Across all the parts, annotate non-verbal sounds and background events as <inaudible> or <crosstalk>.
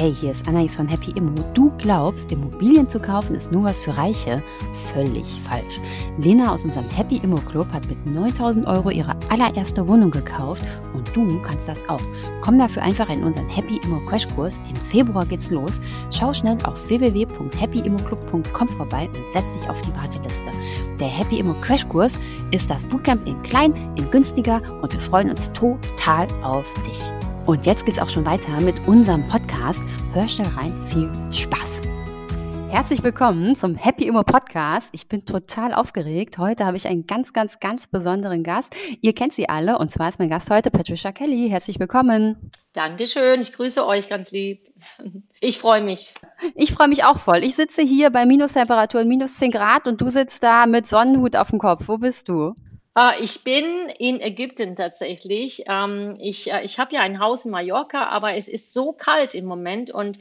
hey, hier ist Anais von Happy Immo. Du glaubst, Immobilien zu kaufen ist nur was für Reiche? Völlig falsch. Lena aus unserem Happy Immo Club hat mit 9000 Euro ihre allererste Wohnung gekauft und du kannst das auch. Komm dafür einfach in unseren Happy Immo Crashkurs. Im Februar geht's los. Schau schnell auf www.happyimmoclub.com vorbei und setz dich auf die Warteliste. Der Happy Immo Crashkurs ist das Bootcamp in klein, in günstiger und wir freuen uns total auf dich. Und jetzt geht's auch schon weiter mit unserem Podcast. Hör schnell rein, viel Spaß! Herzlich willkommen zum Happy Immo Podcast. Ich bin total aufgeregt. Heute habe ich einen ganz, ganz, ganz besonderen Gast. Ihr kennt sie alle und zwar ist mein Gast heute Patricia Kelly. Herzlich willkommen. Dankeschön. Ich grüße euch ganz lieb. Ich freue mich. Ich freue mich auch voll. Ich sitze hier bei Minustemperaturen, minus 10 Grad und du sitzt da mit Sonnenhut auf dem Kopf. Wo bist du? Ah, ich bin in Ägypten tatsächlich. Ähm, ich äh, ich habe ja ein Haus in Mallorca, aber es ist so kalt im Moment und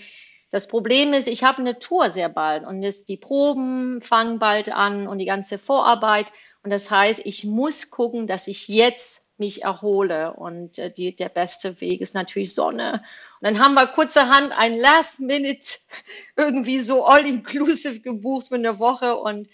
das Problem ist, ich habe eine Tour sehr bald und es, die Proben fangen bald an und die ganze Vorarbeit. Und das heißt, ich muss gucken, dass ich jetzt mich erhole. Und äh, die, der beste Weg ist natürlich Sonne. Und dann haben wir kurzerhand ein Last Minute <laughs> irgendwie so all-inclusive gebucht für eine Woche. Und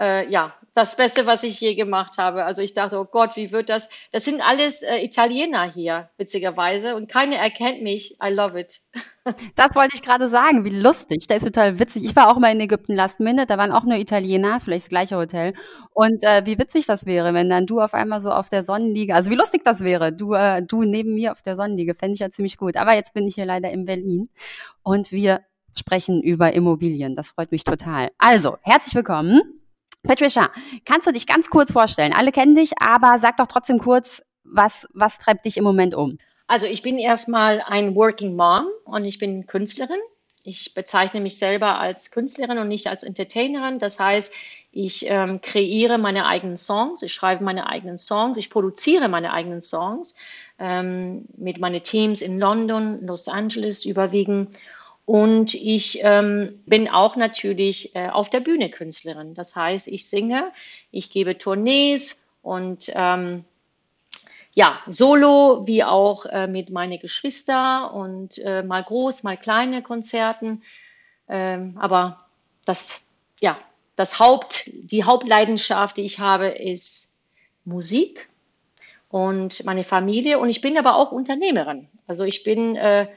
äh, ja, das Beste, was ich je gemacht habe. Also ich dachte, oh Gott, wie wird das? Das sind alles äh, Italiener hier, witzigerweise. Und keiner erkennt mich. I love it. <laughs> Das wollte ich gerade sagen. Wie lustig. Das ist total witzig. Ich war auch mal in Ägypten last minute. Da waren auch nur Italiener, vielleicht das gleiche Hotel. Und äh, wie witzig das wäre, wenn dann du auf einmal so auf der Sonnenliege, also wie lustig das wäre, du, äh, du neben mir auf der Sonnenliege, fände ich ja ziemlich gut. Aber jetzt bin ich hier leider in Berlin und wir sprechen über Immobilien. Das freut mich total. Also, herzlich willkommen. Patricia, kannst du dich ganz kurz vorstellen? Alle kennen dich, aber sag doch trotzdem kurz, was, was treibt dich im Moment um? Also ich bin erstmal ein Working Mom und ich bin Künstlerin. Ich bezeichne mich selber als Künstlerin und nicht als Entertainerin. Das heißt, ich ähm, kreiere meine eigenen Songs, ich schreibe meine eigenen Songs, ich produziere meine eigenen Songs ähm, mit meinen Teams in London, Los Angeles überwiegend. Und ich ähm, bin auch natürlich äh, auf der Bühne Künstlerin. Das heißt, ich singe, ich gebe Tournees und ähm, ja, solo wie auch äh, mit meinen Geschwistern und äh, mal groß, mal kleine Konzerten. Ähm, aber das, ja, das Haupt, die Hauptleidenschaft, die ich habe, ist Musik und meine Familie. Und ich bin aber auch Unternehmerin. Also ich bin äh,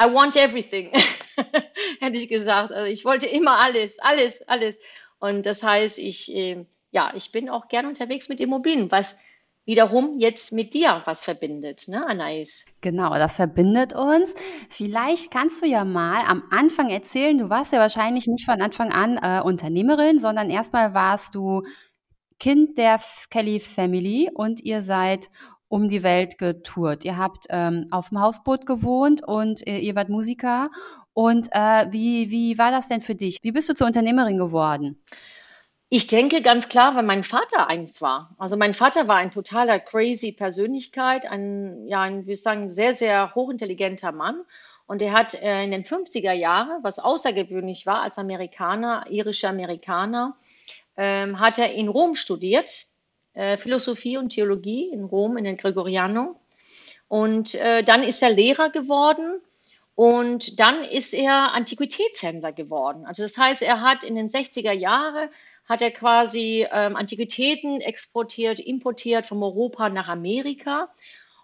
I want everything, <laughs> hätte ich gesagt. Also ich wollte immer alles, alles, alles. Und das heißt, ich, äh, ja, ich bin auch gerne unterwegs mit Immobilien, was wiederum jetzt mit dir was verbindet, ne, Anais? Genau, das verbindet uns. Vielleicht kannst du ja mal am Anfang erzählen, du warst ja wahrscheinlich nicht von Anfang an äh, Unternehmerin, sondern erstmal warst du Kind der Kelly Family und ihr seid um die Welt getourt. Ihr habt ähm, auf dem Hausboot gewohnt und äh, ihr wart Musiker. Und äh, wie, wie war das denn für dich? Wie bist du zur Unternehmerin geworden? Ich denke ganz klar, weil mein Vater eins war. Also mein Vater war ein totaler crazy Persönlichkeit, ein, ja, ein, würde ich sagen, sehr, sehr hochintelligenter Mann. Und er hat äh, in den 50er Jahren, was außergewöhnlich war als Amerikaner, irischer Amerikaner, ähm, hat er in Rom studiert äh, Philosophie und Theologie in Rom, in den Gregoriano. Und äh, dann ist er Lehrer geworden und dann ist er Antiquitätshändler geworden. Also das heißt, er hat in den 60er Jahren hat er quasi ähm, Antiquitäten exportiert, importiert von Europa nach Amerika.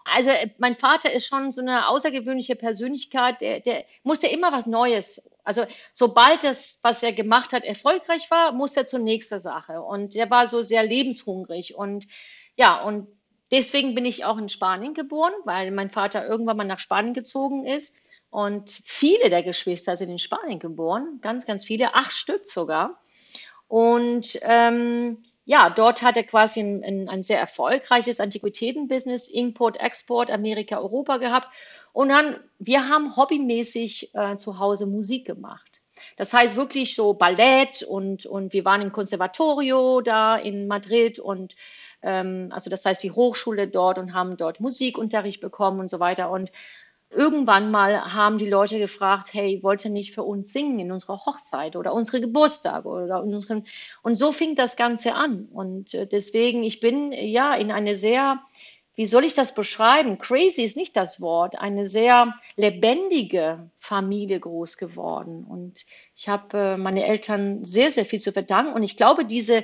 Also äh, mein Vater ist schon so eine außergewöhnliche Persönlichkeit, der, der musste immer was Neues also sobald das, was er gemacht hat, erfolgreich war, muss er zur nächsten Sache. Und er war so sehr lebenshungrig. Und ja, und deswegen bin ich auch in Spanien geboren, weil mein Vater irgendwann mal nach Spanien gezogen ist. Und viele der Geschwister sind in Spanien geboren, ganz, ganz viele, acht Stück sogar. Und ähm, ja, dort hat er quasi ein, ein, ein sehr erfolgreiches Antiquitätenbusiness, Import, Export, Amerika, Europa gehabt. Und dann, wir haben hobbymäßig äh, zu Hause Musik gemacht. Das heißt wirklich so Ballett und, und wir waren im Konservatorio da in Madrid und ähm, also das heißt die Hochschule dort und haben dort Musikunterricht bekommen und so weiter. Und irgendwann mal haben die Leute gefragt, hey, wollt ihr nicht für uns singen in unserer Hochzeit oder unsere Geburtstage oder in unseren und so fing das Ganze an und äh, deswegen ich bin ja in eine sehr wie soll ich das beschreiben? Crazy ist nicht das Wort, eine sehr lebendige Familie groß geworden. Und ich habe äh, meine Eltern sehr, sehr viel zu verdanken. Und ich glaube, diese,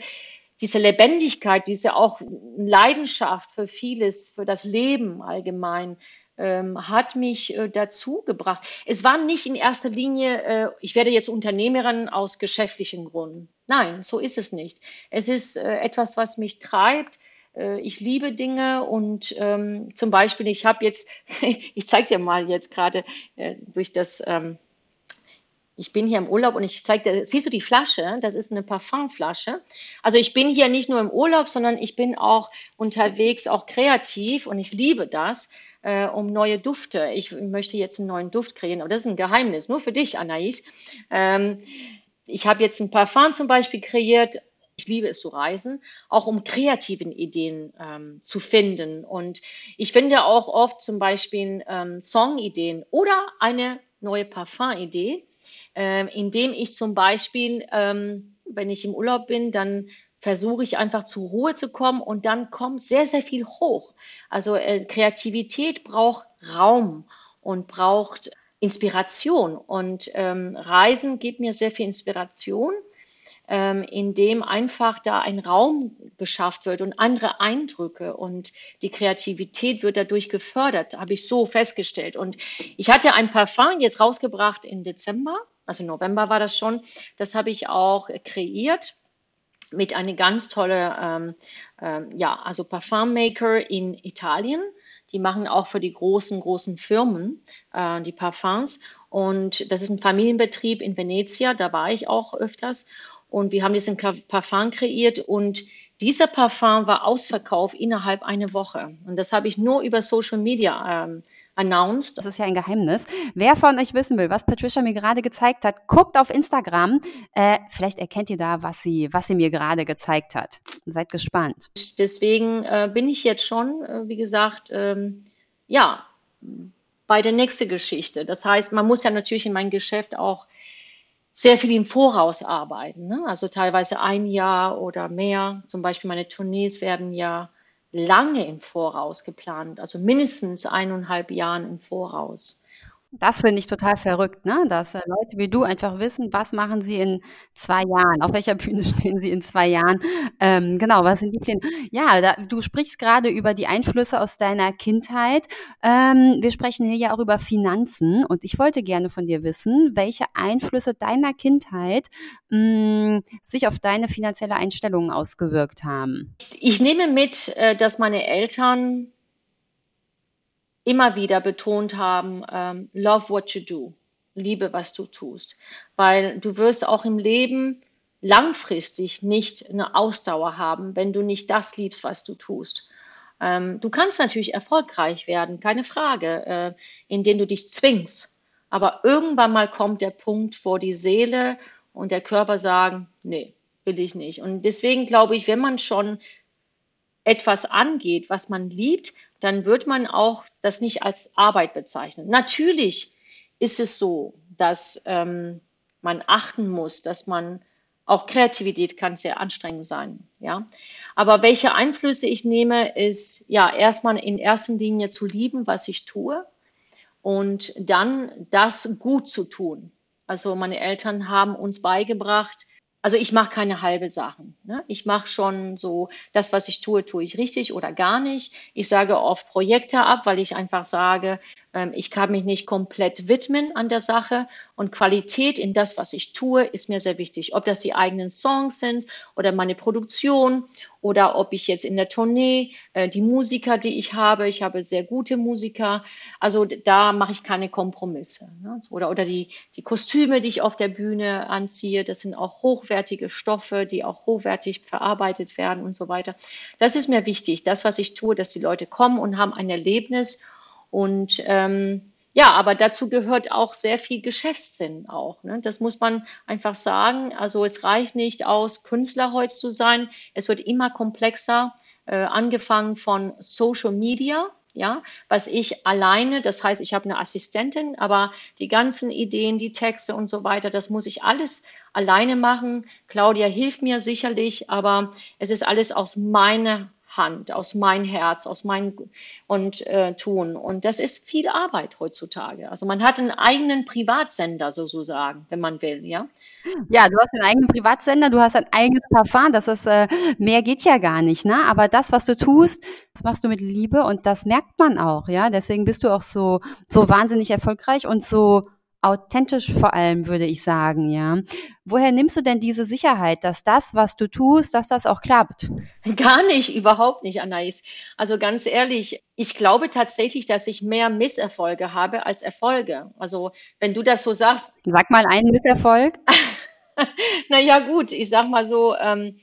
diese Lebendigkeit, diese auch Leidenschaft für vieles, für das Leben allgemein, ähm, hat mich äh, dazu gebracht. Es war nicht in erster Linie, äh, ich werde jetzt Unternehmerin aus geschäftlichen Gründen. Nein, so ist es nicht. Es ist äh, etwas, was mich treibt, ich liebe Dinge und ähm, zum Beispiel, ich habe jetzt, <laughs> ich zeige dir mal jetzt gerade äh, durch das, ähm, ich bin hier im Urlaub und ich zeige dir, siehst du die Flasche? Das ist eine Parfumflasche. Also ich bin hier nicht nur im Urlaub, sondern ich bin auch unterwegs, auch kreativ und ich liebe das. Äh, um neue Dufte. Ich möchte jetzt einen neuen Duft kreieren, aber das ist ein Geheimnis, nur für dich, Anais. Ähm, ich habe jetzt ein Parfum zum Beispiel kreiert, ich liebe es zu reisen, auch um kreativen Ideen ähm, zu finden. Und ich finde auch oft zum Beispiel ähm, Songideen oder eine neue Parfumidee, äh, indem ich zum Beispiel, ähm, wenn ich im Urlaub bin, dann versuche ich einfach zur Ruhe zu kommen und dann kommt sehr, sehr viel hoch. Also äh, Kreativität braucht Raum und braucht Inspiration. Und ähm, Reisen gibt mir sehr viel Inspiration ähm, in dem einfach da ein Raum geschafft wird und andere Eindrücke und die Kreativität wird dadurch gefördert, habe ich so festgestellt. Und ich hatte ein Parfum jetzt rausgebracht im Dezember, also November war das schon, das habe ich auch kreiert mit einer ganz tolle, ähm, ähm, ja, also Parfummaker in Italien. Die machen auch für die großen, großen Firmen äh, die Parfums. Und das ist ein Familienbetrieb in Venezia, da war ich auch öfters. Und wir haben diesen Parfum kreiert und dieser Parfum war ausverkauft innerhalb einer Woche. Und das habe ich nur über Social Media ähm, announced. Das ist ja ein Geheimnis. Wer von euch wissen will, was Patricia mir gerade gezeigt hat, guckt auf Instagram. Äh, vielleicht erkennt ihr da, was sie, was sie mir gerade gezeigt hat. Seid gespannt. Deswegen äh, bin ich jetzt schon, äh, wie gesagt, ähm, ja, bei der nächsten Geschichte. Das heißt, man muss ja natürlich in mein Geschäft auch sehr viel im Voraus arbeiten. Ne? Also teilweise ein Jahr oder mehr. Zum Beispiel meine Tournees werden ja lange im Voraus geplant, also mindestens eineinhalb Jahren im Voraus. Das finde ich total verrückt, ne? Dass äh, Leute wie du einfach wissen, was machen sie in zwei Jahren, auf welcher Bühne <laughs> stehen sie in zwei Jahren. Ähm, genau, was sind die Pläne? Ja, da, du sprichst gerade über die Einflüsse aus deiner Kindheit. Ähm, wir sprechen hier ja auch über Finanzen und ich wollte gerne von dir wissen, welche Einflüsse deiner Kindheit mh, mm, sich auf deine finanzielle Einstellung ausgewirkt haben. Ich nehme mit, äh, dass meine Eltern immer wieder betont haben, ähm, love what you do, liebe, was du tust, weil du wirst auch im Leben langfristig nicht eine Ausdauer haben, wenn du nicht das liebst, was du tust. Ähm, du kannst natürlich erfolgreich werden, keine Frage, äh, indem du dich zwingst. Aber irgendwann mal kommt der Punkt, wo die Seele und der Körper sagen, nee, will ich nicht. Und deswegen glaube ich, wenn man schon etwas angeht, was man liebt, dann wird man auch das nicht als Arbeit bezeichnen. Natürlich ist es so, dass ähm, man achten muss, dass man auch Kreativität kann sehr anstrengend sein, ja. Aber welche Einflüsse ich nehme, ist ja erstmal in erster Linie zu lieben, was ich tue und dann das gut zu tun. Also meine Eltern haben uns beigebracht, also ich mache keine halbe Sachen. Ne? Ich mache schon so, das, was ich tue, tue ich richtig oder gar nicht. Ich sage oft Projekte ab, weil ich einfach sage, ich kann mich nicht komplett widmen an der Sache und Qualität in das, was ich tue, ist mir sehr wichtig. Ob das die eigenen Songs sind oder meine Produktion oder ob ich jetzt in der Tournee äh, die Musiker, die ich habe, ich habe sehr gute Musiker, also da mache ich keine Kompromisse. Ne? Oder, oder die, die Kostüme, die ich auf der Bühne anziehe, das sind auch hochwertige Stoffe, die auch hochwertig verarbeitet werden und so weiter. Das ist mir wichtig, das, was ich tue, dass die Leute kommen und haben ein Erlebnis und ähm, ja, aber dazu gehört auch sehr viel Geschäftssinn auch. Ne? Das muss man einfach sagen. Also es reicht nicht aus, Künstler heute zu sein. Es wird immer komplexer, äh, angefangen von Social Media, ja, was ich alleine, das heißt, ich habe eine Assistentin, aber die ganzen Ideen, die Texte und so weiter, das muss ich alles alleine machen. Claudia hilft mir sicherlich, aber es ist alles aus meiner Hand, aus mein Herz, aus mein und äh, tun. Und das ist viel Arbeit heutzutage. Also man hat einen eigenen Privatsender sozusagen, wenn man will, ja. Ja, du hast einen eigenen Privatsender, du hast ein eigenes Parfum, das ist, äh, mehr geht ja gar nicht, ne? Aber das, was du tust, das machst du mit Liebe und das merkt man auch, ja? Deswegen bist du auch so, so wahnsinnig erfolgreich und so authentisch vor allem, würde ich sagen, ja. Woher nimmst du denn diese Sicherheit, dass das, was du tust, dass das auch klappt? Gar nicht, überhaupt nicht, Anais. Also ganz ehrlich, ich glaube tatsächlich, dass ich mehr Misserfolge habe als Erfolge. Also wenn du das so sagst. Sag mal einen Misserfolg. <laughs> naja, gut, ich sag mal so, ähm,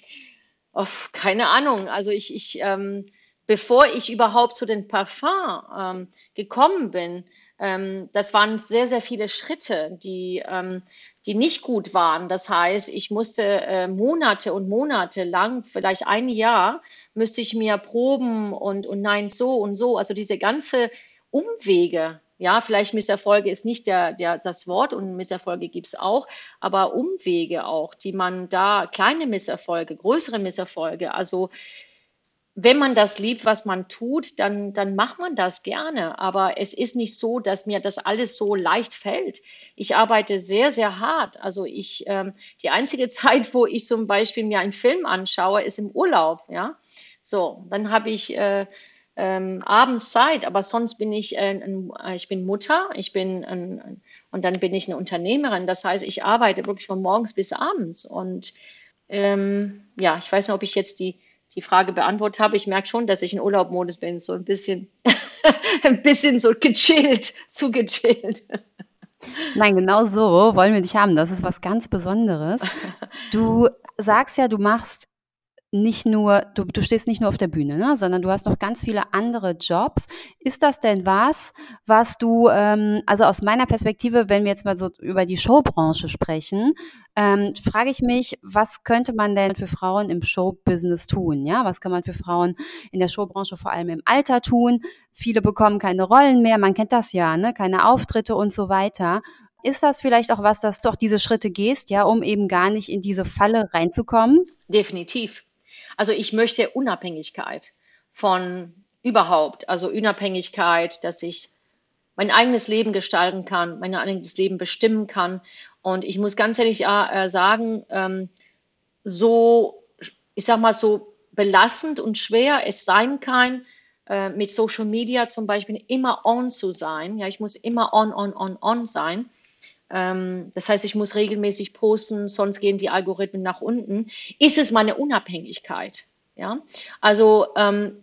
oh, keine Ahnung. Also ich, ich ähm, bevor ich überhaupt zu den Parfum ähm, gekommen bin, ähm, das waren sehr, sehr viele Schritte, die, ähm, die nicht gut waren. Das heißt, ich musste äh, Monate und Monate lang, vielleicht ein Jahr, müsste ich mir proben und, und nein, so und so. Also diese ganze Umwege, ja, vielleicht Misserfolge ist nicht der, der, das Wort und Misserfolge gibt es auch, aber Umwege auch, die man da, kleine Misserfolge, größere Misserfolge, also wenn man das liebt, was man tut, dann, dann macht man das gerne. Aber es ist nicht so, dass mir das alles so leicht fällt. Ich arbeite sehr, sehr hart. Also ich, ähm, die einzige <laughs> Zeit, wo ich zum Beispiel mir einen Film anschaue, ist im Urlaub. Ja, so, dann habe ich äh, ähm, abends Zeit, aber sonst bin ich, äh, ein, ich bin Mutter, ich bin ein, und dann bin ich eine Unternehmerin. Das heißt, ich arbeite wirklich von morgens bis abends. Und ähm, ja, ich weiß nicht, ob ich jetzt die die Frage beantwortet habe. Ich merke schon, dass ich in Urlaubmodus bin, so ein bisschen, <laughs> ein bisschen so gechillt, zu gechillt. Nein, genau so wollen wir dich haben. Das ist was ganz Besonderes. <laughs> Du sagst ja, du machst nicht nur, du, du stehst nicht nur auf der Bühne, ne, sondern du hast noch ganz viele andere Jobs. Ist das denn was, was du, ähm, also aus meiner Perspektive, wenn wir jetzt mal so über die Showbranche sprechen, ähm, frage ich mich, was könnte man denn für Frauen im Showbusiness tun? Ja, was kann man für Frauen in der Showbranche vor allem im Alter tun? Viele bekommen keine Rollen mehr, man kennt das ja, ne, keine Auftritte und so weiter. Ist das vielleicht auch was, dass du auch diese Schritte gehst, ja, um eben gar nicht in diese Falle reinzukommen? Definitiv. Also ich möchte Unabhängigkeit von überhaupt, also Unabhängigkeit, dass ich mein eigenes Leben gestalten kann, mein eigenes Leben bestimmen kann. Und ich muss ganz ehrlich äh, sagen, ähm, so, ich sag mal, so belastend und schwer es sein kann, äh, mit Social Media zum Beispiel immer on zu sein. Ja, ich muss immer on, on, on, on sein. Ähm, das heißt, ich muss regelmäßig posten, sonst gehen die Algorithmen nach unten. Ist es meine Unabhängigkeit? Ja, also ähm,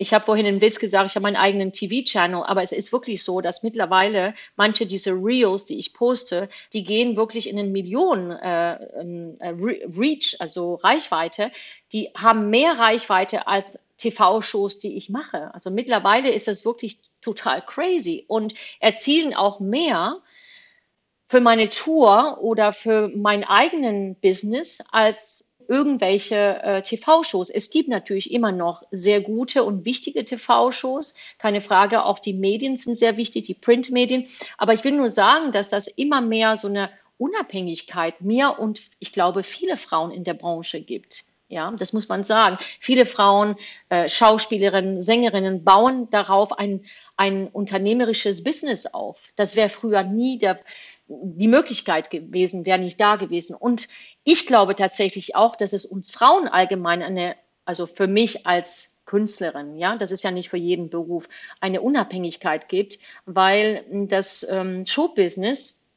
ich habe vorhin einen Witz gesagt, ich habe meinen eigenen TV-Channel, aber es ist wirklich so, dass mittlerweile manche dieser Reels, die ich poste, die gehen wirklich in den Millionen äh, ähm, äh, Reach, also Reichweite. Die haben mehr Reichweite als TV-Shows, die ich mache. Also mittlerweile ist das wirklich total crazy und erzielen auch mehr für meine Tour oder für meinen eigenen Business als irgendwelche äh, TV-Shows. Es gibt natürlich immer noch sehr gute und wichtige TV-Shows. Keine Frage, auch die Medien sind sehr wichtig, die Printmedien. Aber ich will nur sagen, dass das immer mehr so eine Unabhängigkeit mir und ich glaube viele Frauen in der Branche gibt. Ja, das muss man sagen. Viele Frauen, äh, Schauspielerinnen, Sängerinnen bauen darauf ein, ein unternehmerisches Business auf. Das wäre früher nie der, die Möglichkeit gewesen, wäre nicht da gewesen. Und ich glaube tatsächlich auch, dass es uns Frauen allgemein eine, also für mich als Künstlerin, ja, das ist ja nicht für jeden Beruf, eine Unabhängigkeit gibt, weil das ähm, Showbusiness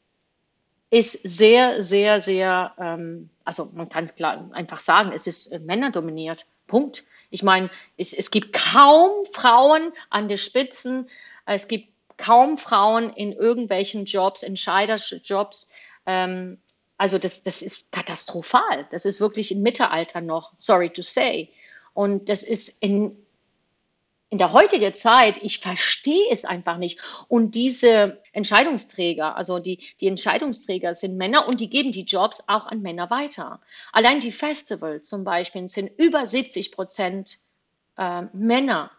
ist sehr, sehr, sehr, ähm, also man kann klar einfach sagen, es ist äh, männerdominiert. Punkt. Ich meine, es, es gibt kaum Frauen an der Spitzen. Es gibt kaum Frauen in irgendwelchen Jobs, Entscheiderjobs. Ähm, also das, das ist katastrophal. Das ist wirklich im Mittelalter noch, sorry to say. Und das ist in, in der heutigen Zeit, ich verstehe es einfach nicht. Und diese Entscheidungsträger, also die, die Entscheidungsträger sind Männer und die geben die Jobs auch an Männer weiter. Allein die Festivals zum Beispiel sind über 70 Prozent äh, Männer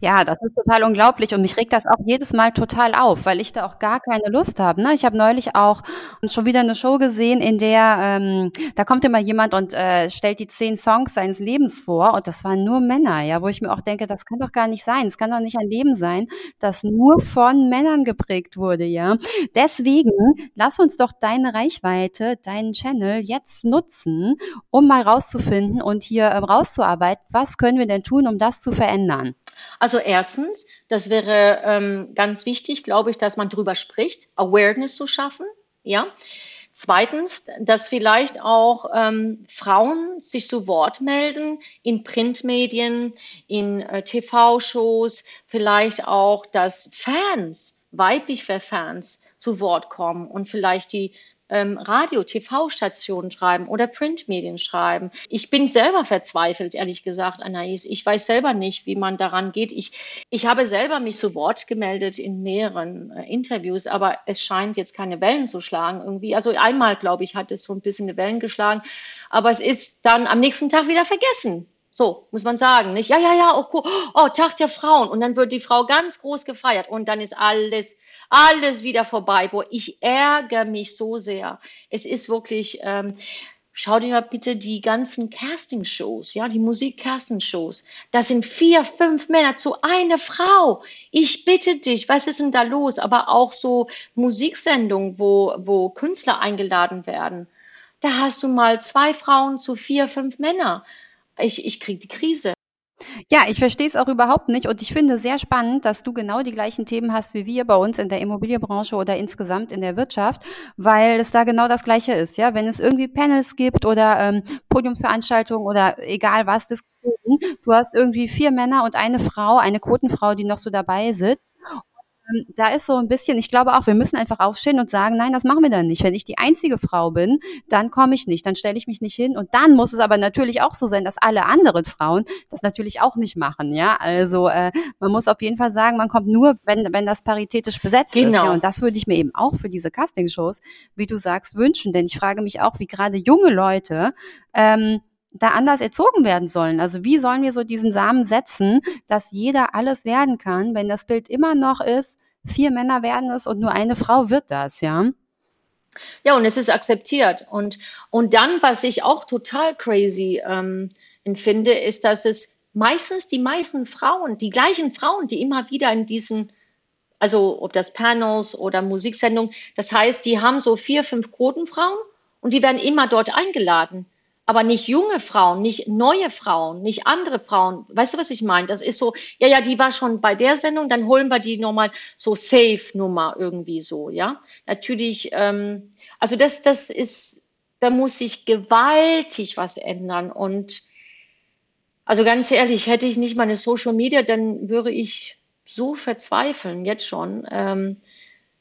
Ja, das ist total unglaublich und mich regt das auch jedes Mal total auf, weil ich da auch gar keine Lust habe. Ne? Ich habe neulich auch schon wieder eine Show gesehen, in der ähm, da kommt immer jemand und äh, stellt die zehn Songs seines Lebens vor und das waren nur Männer, ja, wo ich mir auch denke, das kann doch gar nicht sein. Es kann doch nicht ein Leben sein, das nur von Männern geprägt wurde, ja. Deswegen lass uns doch deine Reichweite, deinen Channel jetzt nutzen, um mal rauszufinden und hier äh, rauszuarbeiten, was können wir denn tun, um das zu verändern. Also erstens, das wäre ähm, ganz wichtig, glaube ich, dass man drüber spricht, Awareness zu schaffen, ja. Zweitens, dass vielleicht auch ähm, Frauen sich zu Wort melden in Printmedien, in äh, TV-Shows, vielleicht auch, dass Fans, weibliche Fans zu Wort kommen und vielleicht die ähm, Radio, TV-Stationen schreiben oder Printmedien schreiben. Ich bin selber verzweifelt, ehrlich gesagt, Anais. Ich weiß selber nicht, wie man daran geht. Ich, ich habe selber mich zu Wort gemeldet in mehreren äh, Interviews, aber es scheint jetzt keine Wellen zu schlagen irgendwie. Also einmal, glaube ich, hat es so ein bisschen eine Wellen geschlagen, aber es ist dann am nächsten Tag wieder vergessen. So, muss man sagen, nicht? Ja, ja, ja, oh, cool. oh, Tag der Frauen. Und dann wird die Frau ganz groß gefeiert und dann ist alles alles wieder vorbei. Boah, ich ärgere mich so sehr. Es ist wirklich, ähm, schau dir mal bitte die ganzen Casting-Shows, ja, die Musik-Casting-Shows. Das sind vier, fünf Männer zu einer Frau. Ich bitte dich, was ist denn da los? Aber auch so Musiksendungen, wo, wo Künstler eingeladen werden. Da hast du mal zwei Frauen zu vier, fünf Männer. Ich, ich krieg die Krise. Ja, ich verstehe es auch überhaupt nicht und ich finde sehr spannend, dass du genau die gleichen Themen hast wie wir bei uns in der Immobilienbranche oder insgesamt in der Wirtschaft, weil es da genau das Gleiche ist. Ja, wenn es irgendwie Panels gibt oder ähm, Podiumsveranstaltungen oder egal was, du hast irgendwie vier Männer und eine Frau, eine Quotenfrau, die noch so dabei sitzt ähm, da ist so ein bisschen, ich glaube auch, wir müssen einfach aufstehen und sagen, nein, das machen wir dann nicht. Wenn ich die einzige Frau bin, dann komme ich nicht, dann stelle ich mich nicht hin. Und dann muss es aber natürlich auch so sein, dass alle anderen Frauen das natürlich auch nicht machen. Ja, also äh, man muss auf jeden Fall sagen, man kommt nur, wenn wenn das paritätisch besetzt genau. ist. Ja, und das würde ich mir eben auch für diese Castingshows, wie du sagst, wünschen. Denn ich frage mich auch, wie gerade junge Leute ähm, da anders erzogen werden sollen. Also wie sollen wir so diesen Samen setzen, dass jeder alles werden kann, wenn das Bild immer noch ist, vier Männer werden es und nur eine Frau wird das, ja? Ja, und es ist akzeptiert. Und, und dann, was ich auch total crazy ähm, empfinde, ist, dass es meistens die meisten Frauen, die gleichen Frauen, die immer wieder in diesen, also ob das Panels oder Musiksendungen, das heißt, die haben so vier, fünf Quotenfrauen und die werden immer dort eingeladen aber nicht junge Frauen, nicht neue Frauen, nicht andere Frauen. Weißt du, was ich meine? Das ist so, ja, ja, die war schon bei der Sendung, dann holen wir die nochmal so Safe-Nummer irgendwie so, ja. Natürlich, ähm, also das, das ist, da muss sich gewaltig was ändern und also ganz ehrlich, hätte ich nicht meine Social Media, dann würde ich so verzweifeln, jetzt schon. Ähm,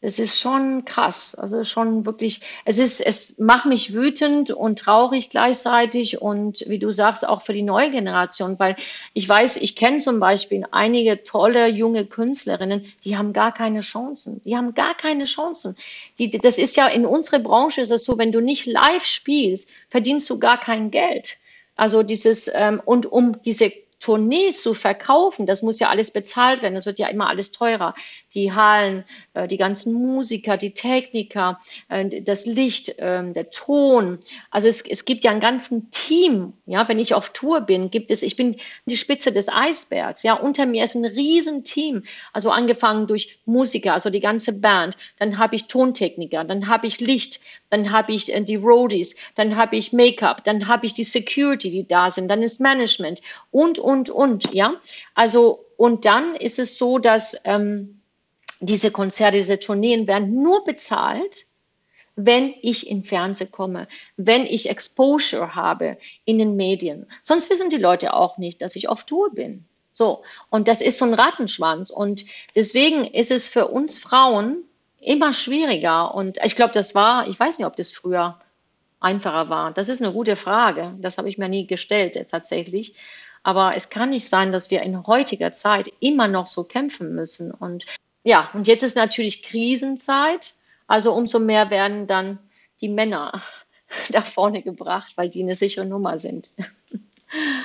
es ist schon krass. Also schon wirklich, es ist, es macht mich wütend und traurig gleichzeitig und wie du sagst, auch für die neue Generation, weil ich weiß, ich kenne zum Beispiel einige tolle junge Künstlerinnen, die haben gar keine Chancen. Die haben gar keine Chancen. Die, das ist ja in unserer Branche ist es so, wenn du nicht live spielst, verdienst du gar kein Geld. Also dieses, ähm, und um diese Tournees zu verkaufen, das muss ja alles bezahlt werden, das wird ja immer alles teurer. Die Hallen, äh, die ganzen Musiker, die Techniker, äh, das Licht, äh, der Ton. Also es, es gibt ja einen ganzen Team. Ja, wenn ich auf Tour bin, gibt es, ich bin die Spitze des Eisbergs. Ja, unter mir ist ein Riesenteam. Also angefangen durch Musiker, also die ganze Band. Dann habe ich Tontechniker, dann habe ich Licht, dann habe ich äh, die Roadies, dann habe ich Make-up, dann habe ich die Security, die da sind, dann ist Management und, und, und, ja. Also, und dann ist es so, dass ähm, diese Konzerte, diese Tourneen werden nur bezahlt, wenn ich in Fernsehen komme, wenn ich Exposure habe in den Medien. Sonst wissen die Leute auch nicht, dass ich auf Tour bin. So. Und das ist so ein Rattenschwanz. Und deswegen ist es für uns Frauen immer schwieriger. Und ich glaube, das war, ich weiß nicht, ob das früher einfacher war. Das ist eine gute Frage. Das habe ich mir nie gestellt tatsächlich. Aber es kann nicht sein, dass wir in heutiger Zeit immer noch so kämpfen müssen. Und ja, und jetzt ist natürlich Krisenzeit. Also umso mehr werden dann die Männer <laughs> da vorne gebracht, weil die eine sichere Nummer sind.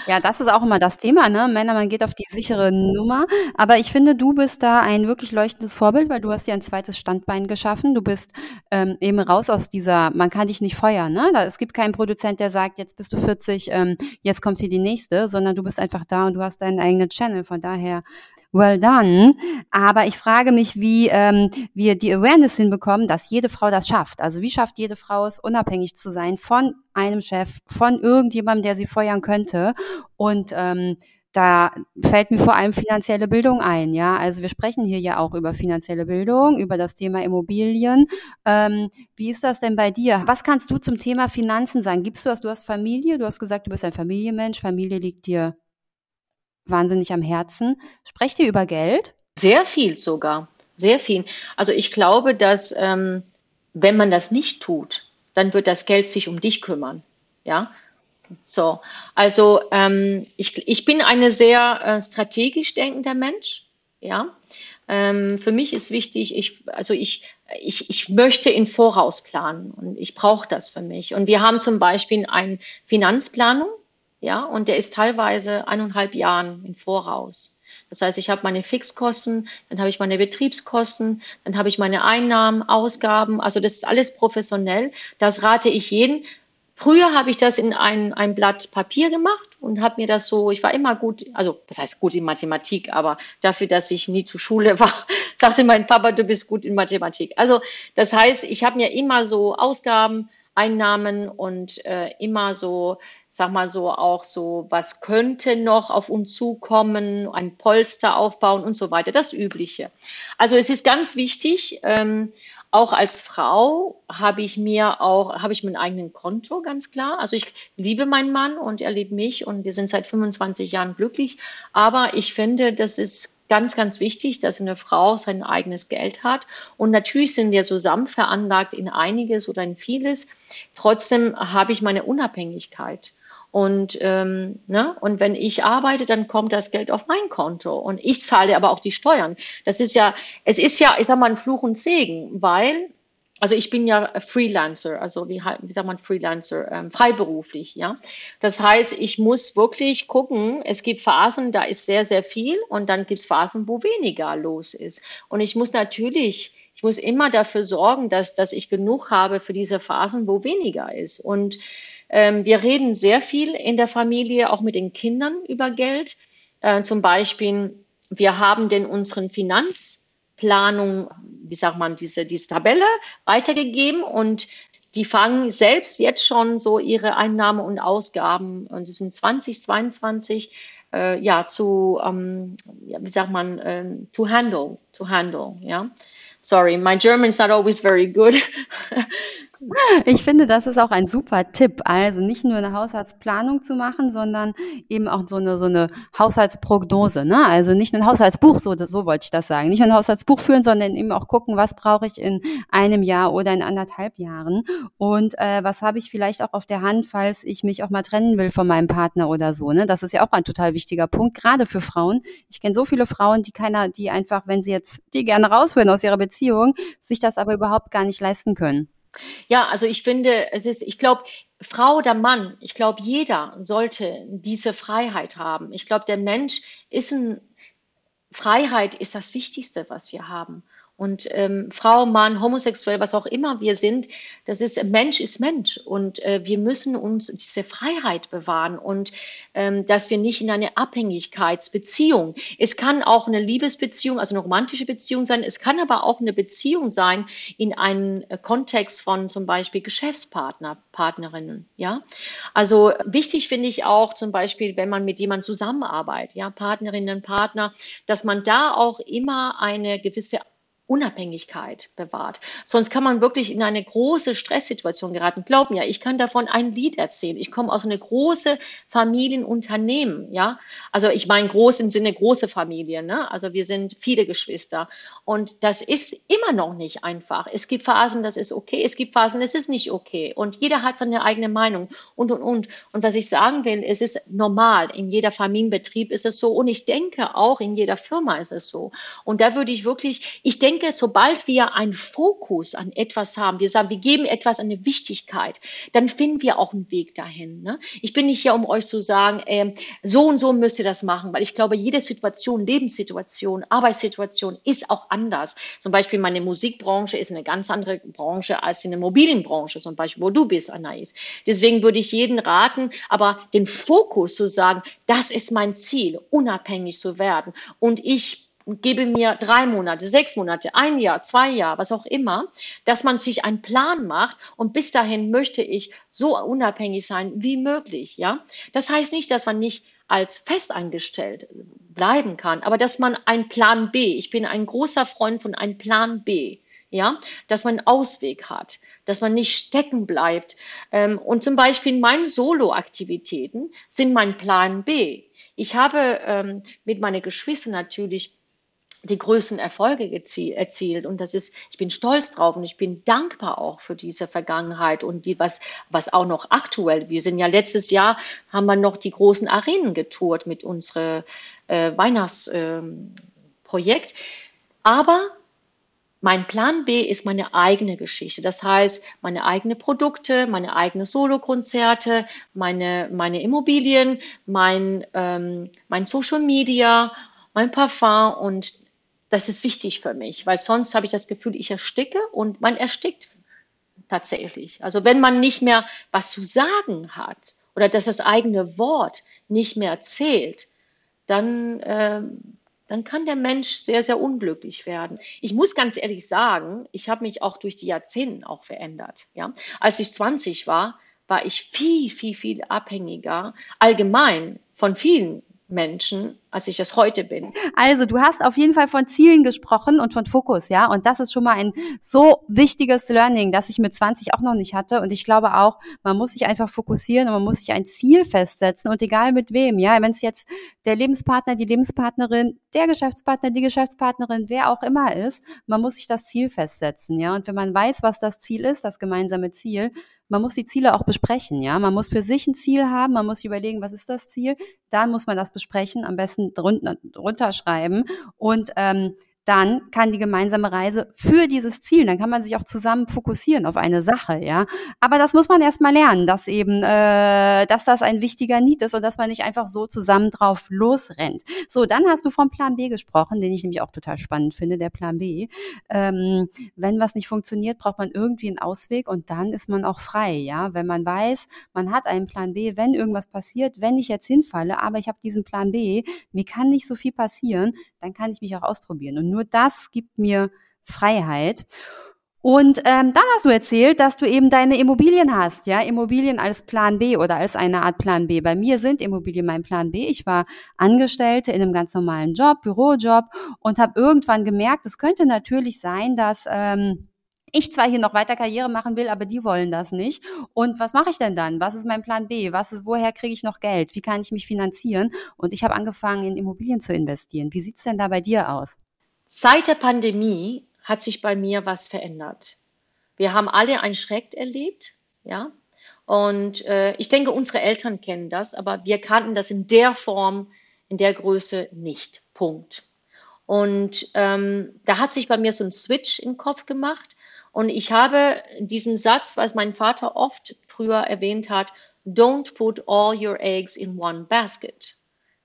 Ja, das ist auch immer das Thema, ne? Männer, man geht auf die sichere Nummer. Aber ich finde, du bist da ein wirklich leuchtendes Vorbild, weil du hast dir ein zweites Standbein geschaffen. Du bist ähm, eben raus aus dieser, man kann dich nicht feuern, ne? Da, es gibt keinen Produzent, der sagt, jetzt bist du 40, ähm, jetzt kommt hier die nächste, sondern du bist einfach da und du hast deinen eigenen Channel. Von daher well done. Aber ich frage mich, wie ähm, wir die Awareness hinbekommen, dass jede Frau das schafft. Also wie schafft jede Frau es, unabhängig zu sein von einem Chef, von irgendjemandem, der sie feuern könnte. Und ähm, da fällt mir vor allem finanzielle Bildung ein, ja. Also wir sprechen hier ja auch über finanzielle Bildung, über das Thema Immobilien. Ähm, wie ist das denn bei dir? Was kannst du zum Thema Finanzen sagen? Gibst du das? Du hast Familie, du hast gesagt, du bist ein Familienmensch. Familie liegt dir wahnsinnig am Herzen. Sprecht ihr über Geld? Sehr viel sogar, sehr viel. Also ich glaube, dass ähm, wenn man das nicht tut, dann wird das Geld sich um dich kümmern. Ja, so. Also ähm, ich, ich bin eine sehr äh, strategisch denkender Mensch. Ja. Ähm, für mich ist wichtig, ich, also ich, ich, ich möchte in Voraus planen und ich brauche das für mich. Und wir haben zum Beispiel eine Finanzplanung ja, und der ist teilweise eineinhalb Jahren im Voraus. Das heißt, ich habe meine Fixkosten, dann habe ich meine Betriebskosten, dann habe ich meine Einnahmen, Ausgaben. Also das ist alles professionell. Das rate ich jeden. Früher habe ich das in ein, ein Blatt Papier gemacht und habe mir das so, ich war immer gut, also das heißt gut in Mathematik, aber dafür, dass ich nie zur Schule war, <laughs> sagte mein Papa, du bist gut in Mathematik. Also das heißt, ich habe mir immer so Ausgaben, Einnahmen und äh, immer so sag mal so, auch so, was könnte noch auf uns zukommen, ein Polster aufbauen und so weiter, das Übliche. Also es ist ganz wichtig, ähm, auch als Frau habe ich mir auch, habe ich mein eigenen Konto, ganz klar. Also ich liebe meinen Mann und er liebt mich und wir sind seit 25 Jahren glücklich. Aber ich finde, das ist ganz, ganz wichtig, dass eine Frau sein eigenes Geld hat. Und natürlich sind wir zusammen veranlagt in einiges oder in vieles. Trotzdem habe ich meine Unabhängigkeit. Und, ähm, ne? und wenn ich arbeite, dann kommt das Geld auf mein Konto und ich zahle aber auch die Steuern. Das ist ja, es ist ja, ich sag mal, ein Fluch und Segen, weil, also ich bin ja Freelancer, also wie, wie sagt man Freelancer, ähm, freiberuflich, ja. Das heißt, ich muss wirklich gucken, es gibt Phasen, da ist sehr, sehr viel und dann gibt es Phasen, wo weniger los ist. Und ich muss natürlich ich muss immer dafür sorgen, dass, dass ich genug habe für diese Phasen, wo weniger ist. Und ähm, wir reden sehr viel in der Familie, auch mit den Kindern über Geld. Äh, zum Beispiel, wir haben denn unseren Finanzplanung, wie sagt man, diese, diese Tabelle weitergegeben und die fangen selbst jetzt schon so ihre Einnahmen und Ausgaben und die sind 2022 äh, ja zu ähm, ja, wie sagt man äh, to handle to handle ja. Sorry my German is not always very good <laughs> Ich finde, das ist auch ein super Tipp. Also nicht nur eine Haushaltsplanung zu machen, sondern eben auch so eine, so eine Haushaltsprognose. Ne? Also nicht nur ein Haushaltsbuch, so, so wollte ich das sagen. Nicht nur ein Haushaltsbuch führen, sondern eben auch gucken, was brauche ich in einem Jahr oder in anderthalb Jahren. Und äh, was habe ich vielleicht auch auf der Hand, falls ich mich auch mal trennen will von meinem Partner oder so. Ne? Das ist ja auch ein total wichtiger Punkt, gerade für Frauen. Ich kenne so viele Frauen, die keiner, die einfach, wenn sie jetzt die gerne rausholen aus ihrer Beziehung, sich das aber überhaupt gar nicht leisten können. Ja, also ich finde, es ist, ich glaube, Frau oder Mann, ich glaube, jeder sollte diese Freiheit haben. Ich glaube, der Mensch ist ein, Freiheit ist das Wichtigste, was wir haben. Und ähm, Frau, Mann, homosexuell, was auch immer wir sind, das ist Mensch ist Mensch. Und äh, wir müssen uns diese Freiheit bewahren und ähm, dass wir nicht in eine Abhängigkeitsbeziehung. Es kann auch eine Liebesbeziehung, also eine romantische Beziehung sein. Es kann aber auch eine Beziehung sein in einem Kontext von zum Beispiel Geschäftspartner, Partnerinnen. Ja, also wichtig finde ich auch zum Beispiel, wenn man mit jemandem zusammenarbeitet, ja, Partnerinnen, Partner, dass man da auch immer eine gewisse Unabhängigkeit bewahrt. Sonst kann man wirklich in eine große Stresssituation geraten. Glaub mir, ich kann davon ein Lied erzählen. Ich komme aus einer große Familienunternehmen, ja. Also ich meine groß im Sinne große Familien, ne? Also wir sind viele Geschwister. Und das ist immer noch nicht einfach. Es gibt Phasen, das ist okay. Es gibt Phasen, das ist nicht okay. Und jeder hat seine eigene Meinung und, und, und. Und was ich sagen will, es ist normal. In jeder Familienbetrieb ist es so. Und ich denke auch in jeder Firma ist es so. Und da würde ich wirklich, ich denke, denke, sobald wir einen Fokus an etwas haben, wir sagen, wir geben etwas eine Wichtigkeit, dann finden wir auch einen Weg dahin. Ne? Ich bin nicht hier, um euch zu sagen, äh, so und so müsst ihr das machen, weil ich glaube, jede Situation, Lebenssituation, Arbeitssituation ist auch anders. Zum Beispiel meine Musikbranche ist eine ganz andere Branche als in der Immobilienbranche, zum Beispiel, wo du bist, Anais. Deswegen würde ich jeden raten, aber den Fokus zu sagen, das ist mein Ziel, unabhängig zu werden. Und ich gebe mir drei Monate, sechs Monate, ein Jahr, zwei Jahre, was auch immer, dass man sich einen Plan macht und bis dahin möchte ich so unabhängig sein wie möglich, ja. Das heißt nicht, dass man nicht als festangestellt bleiben kann, aber dass man einen Plan B, ich bin ein großer Freund von einem Plan B, ja, dass man einen Ausweg hat, dass man nicht stecken bleibt. Ähm, und zum Beispiel meine Solo-Aktivitäten sind mein Plan B. Ich habe ähm, mit meinen Geschwistern natürlich die größten Erfolge erzielt. Und das ist, ich bin stolz drauf und ich bin dankbar auch für diese Vergangenheit und die, was, was auch noch aktuell, wir sind ja letztes Jahr, haben wir noch die großen Arenen getourt mit unserem äh, Weihnachtsprojekt, ähm, aber mein Plan B ist meine eigene Geschichte. Das heißt, meine eigenen Produkte, meine eigenen Solokonzerte, meine, meine Immobilien, mein, ähm, mein Social Media, mein Parfum und das ist wichtig für mich, weil sonst habe ich das Gefühl, ich ersticke und man erstickt tatsächlich. Also wenn man nicht mehr was zu sagen hat oder dass das eigene Wort nicht mehr zählt, dann, äh, dann kann der Mensch sehr, sehr unglücklich werden. Ich muss ganz ehrlich sagen, ich habe mich auch durch die Jahrzehnte auch verändert. Ja? Als ich 20 war, war ich viel, viel, viel abhängiger allgemein von vielen Menschen, als ich es heute bin. Also, du hast auf jeden Fall von Zielen gesprochen und von Fokus, ja? Und das ist schon mal ein so wichtiges Learning, das ich mit 20 auch noch nicht hatte. Und ich glaube auch, man muss sich einfach fokussieren und man muss sich ein Ziel festsetzen und egal mit wem, ja? Wenn es jetzt der Lebenspartner, die Lebenspartnerin, der Geschäftspartner, die Geschäftspartnerin, wer auch immer ist, man muss sich das Ziel festsetzen, ja? Und wenn man weiß, was das Ziel ist, das gemeinsame Ziel, man muss die Ziele auch besprechen, ja. Man muss für sich ein Ziel haben, man muss überlegen, was ist das Ziel. Dann muss man das besprechen, am besten drunter, runterschreiben. Und ähm, dann kann die gemeinsame Reise für dieses Ziel, dann kann man sich auch zusammen fokussieren auf eine Sache, ja. Aber das muss man erstmal lernen, dass eben, äh, dass das ein wichtiger Need ist und dass man nicht einfach so zusammen drauf losrennt. So, dann hast du vom Plan B gesprochen, den ich nämlich auch total spannend finde, der Plan B. Ähm, wenn was nicht funktioniert, braucht man irgendwie einen Ausweg und dann ist man auch frei, ja. Wenn man weiß, man hat einen Plan B, wenn irgendwas passiert, wenn ich jetzt hinfalle, aber ich habe diesen Plan B, mir kann nicht so viel passieren, dann kann ich mich auch ausprobieren. Und nur das gibt mir Freiheit. Und ähm, dann hast du erzählt, dass du eben deine Immobilien hast, ja, Immobilien als Plan B oder als eine Art Plan B. Bei mir sind Immobilien mein Plan B. Ich war Angestellte in einem ganz normalen Job, Bürojob und habe irgendwann gemerkt, es könnte natürlich sein, dass ähm, ich zwar hier noch weiter Karriere machen will, aber die wollen das nicht. Und was mache ich denn dann? Was ist mein Plan B? Was ist, woher kriege ich noch Geld? Wie kann ich mich finanzieren? Und ich habe angefangen, in Immobilien zu investieren. Wie sieht's denn da bei dir aus? Seit der Pandemie hat sich bei mir was verändert. Wir haben alle einen Schreck erlebt, ja. Und äh, ich denke, unsere Eltern kennen das, aber wir kannten das in der Form, in der Größe nicht. Punkt. Und ähm, da hat sich bei mir so ein Switch im Kopf gemacht. Und ich habe diesen Satz, was mein Vater oft früher erwähnt hat, don't put all your eggs in one basket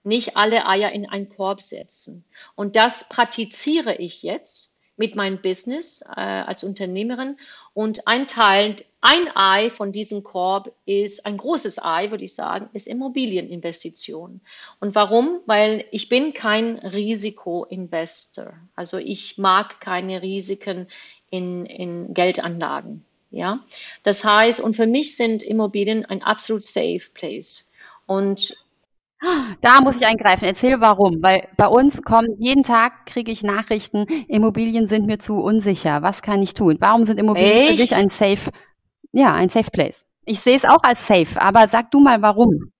nicht alle Eier in einen Korb setzen. Und das praktiziere ich jetzt mit meinem Business äh, als Unternehmerin. Und ein Teil, ein Ei von diesem Korb ist, ein großes Ei, würde ich sagen, ist Immobilieninvestition. Und warum? Weil ich bin kein Risikoinvestor. Also ich mag keine Risiken in, in Geldanlagen. Ja, das heißt, und für mich sind Immobilien ein absolut safe place. Und da muss ich eingreifen. Erzähl warum. Weil bei uns kommen, jeden Tag kriege ich Nachrichten, Immobilien sind mir zu unsicher. Was kann ich tun? Warum sind Immobilien Echt? für dich ein safe, ja, ein safe place? Ich sehe es auch als safe, aber sag du mal warum.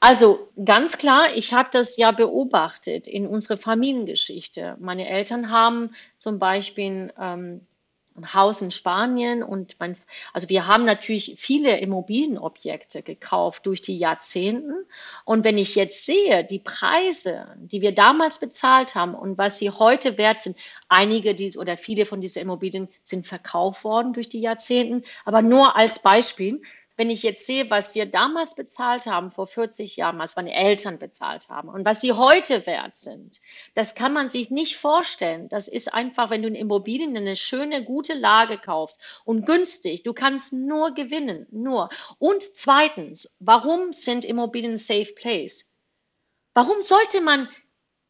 Also ganz klar, ich habe das ja beobachtet in unserer Familiengeschichte. Meine Eltern haben zum Beispiel ähm, Haus in Spanien und mein, also wir haben natürlich viele Immobilienobjekte gekauft durch die Jahrzehnten. Und wenn ich jetzt sehe, die Preise, die wir damals bezahlt haben und was sie heute wert sind, einige die, oder viele von diesen Immobilien sind verkauft worden durch die Jahrzehnten. Aber nur als Beispiel, wenn ich jetzt sehe, was wir damals bezahlt haben, vor 40 Jahren, was meine Eltern bezahlt haben und was sie heute wert sind, das kann man sich nicht vorstellen. Das ist einfach, wenn du in Immobilien eine schöne, gute Lage kaufst und günstig, du kannst nur gewinnen, nur. Und zweitens, warum sind Immobilien safe place? Warum sollte man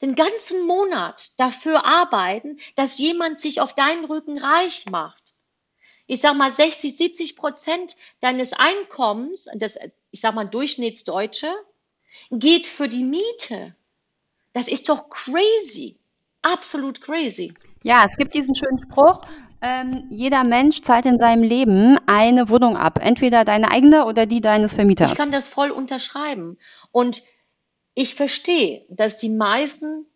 den ganzen Monat dafür arbeiten, dass jemand sich auf deinen Rücken reich macht? Ich sag mal 60, 70 Prozent deines Einkommens, das, ich sag mal Durchschnittsdeutsche, geht für die Miete. Das ist doch crazy. Absolut crazy. Ja, es gibt diesen schönen Spruch, ähm, jeder Mensch zahlt in seinem Leben eine Wohnung ab. Entweder deine eigene oder die deines Vermieters. Ich kann das voll unterschreiben. Und ich verstehe, dass die meisten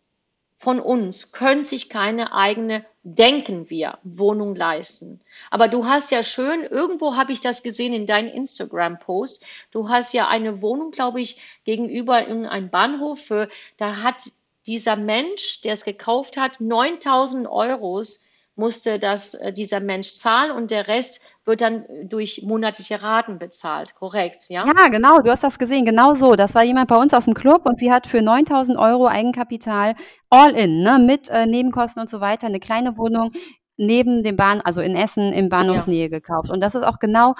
von uns können sich keine eigene, denken wir, Wohnung leisten. Aber du hast ja schön, irgendwo habe ich das gesehen in deinem Instagram-Post, du hast ja eine Wohnung, glaube ich, gegenüber irgendeinem Bahnhof, für, da hat dieser Mensch, der es gekauft hat, 9000 Euros musste das äh, dieser Mensch zahlen und der Rest wird dann durch monatliche Raten bezahlt, korrekt, ja? Ja, genau, du hast das gesehen, genau so. Das war jemand bei uns aus dem Club und sie hat für 9000 Euro Eigenkapital all in, ne, mit äh, Nebenkosten und so weiter, eine kleine Wohnung neben dem Bahn, also in Essen im Bahnhofsnähe ja. gekauft. Und das ist auch genau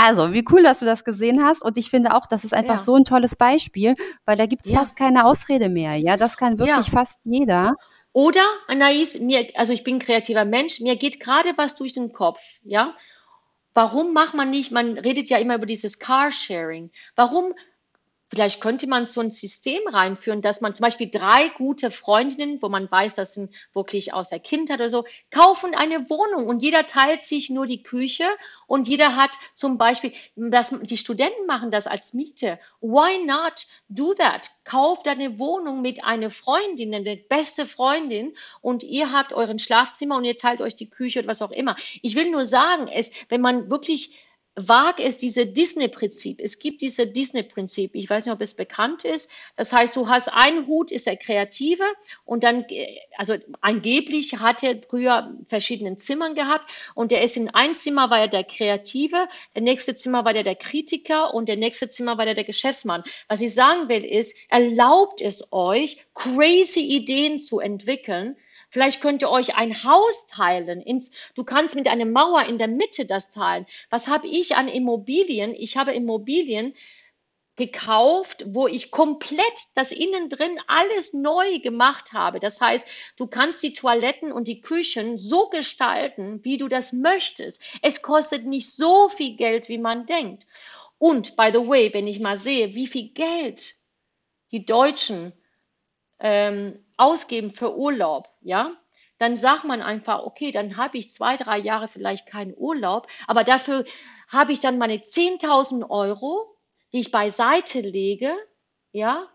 also, wie cool, dass du das gesehen hast. Und ich finde auch, das ist einfach ja. so ein tolles Beispiel, weil da gibt's ja. fast keine Ausrede mehr. Ja, das kann wirklich ja. fast jeder. Oder, Anais, mir, also ich bin ein kreativer Mensch, mir geht gerade was durch den Kopf, ja. Warum macht man nicht, man redet ja immer über dieses Carsharing. Warum Vielleicht könnte man so ein System reinführen, dass man zum Beispiel drei gute Freundinnen, wo man weiß, das sind wirklich aus der Kindheit oder so, kaufen eine Wohnung und jeder teilt sich nur die Küche und jeder hat zum Beispiel, das, die Studenten machen das als Miete. Why not do that? Kauft eine Wohnung mit einer Freundin, eine beste Freundin und ihr habt euren Schlafzimmer und ihr teilt euch die Küche oder was auch immer. Ich will nur sagen, es, wenn man wirklich wag es, diese Disney-Prinzip. Es gibt diese Disney-Prinzip. Ich weiß nicht, ob es bekannt ist. Das heißt, du hast einen Hut, ist der Kreative und dann, also angeblich hat er früher verschiedene Zimmern gehabt und der ist in ein Zimmer war er der Kreative, der nächste Zimmer war der der Kritiker und der nächste Zimmer war der der Geschäftsmann. Was ich sagen will ist, erlaubt es euch, crazy Ideen zu entwickeln, Vielleicht könnt ihr euch ein Haus teilen. Ins, du kannst mit einer Mauer in der Mitte das teilen. Was habe ich an Immobilien? Ich habe Immobilien gekauft, wo ich komplett das innen drin alles neu gemacht habe. Das heißt, du kannst die Toiletten und die Küchen so gestalten, wie du das möchtest. Es kostet nicht so viel Geld, wie man denkt. Und by the way, wenn ich mal sehe, wie viel Geld die Deutschen ähm, ausgeben für Urlaub, ja, dann sagt man einfach, okay, dann habe ich zwei, drei Jahre vielleicht keinen Urlaub, aber dafür habe ich dann meine 10.000 Euro, die ich beiseite lege, ja,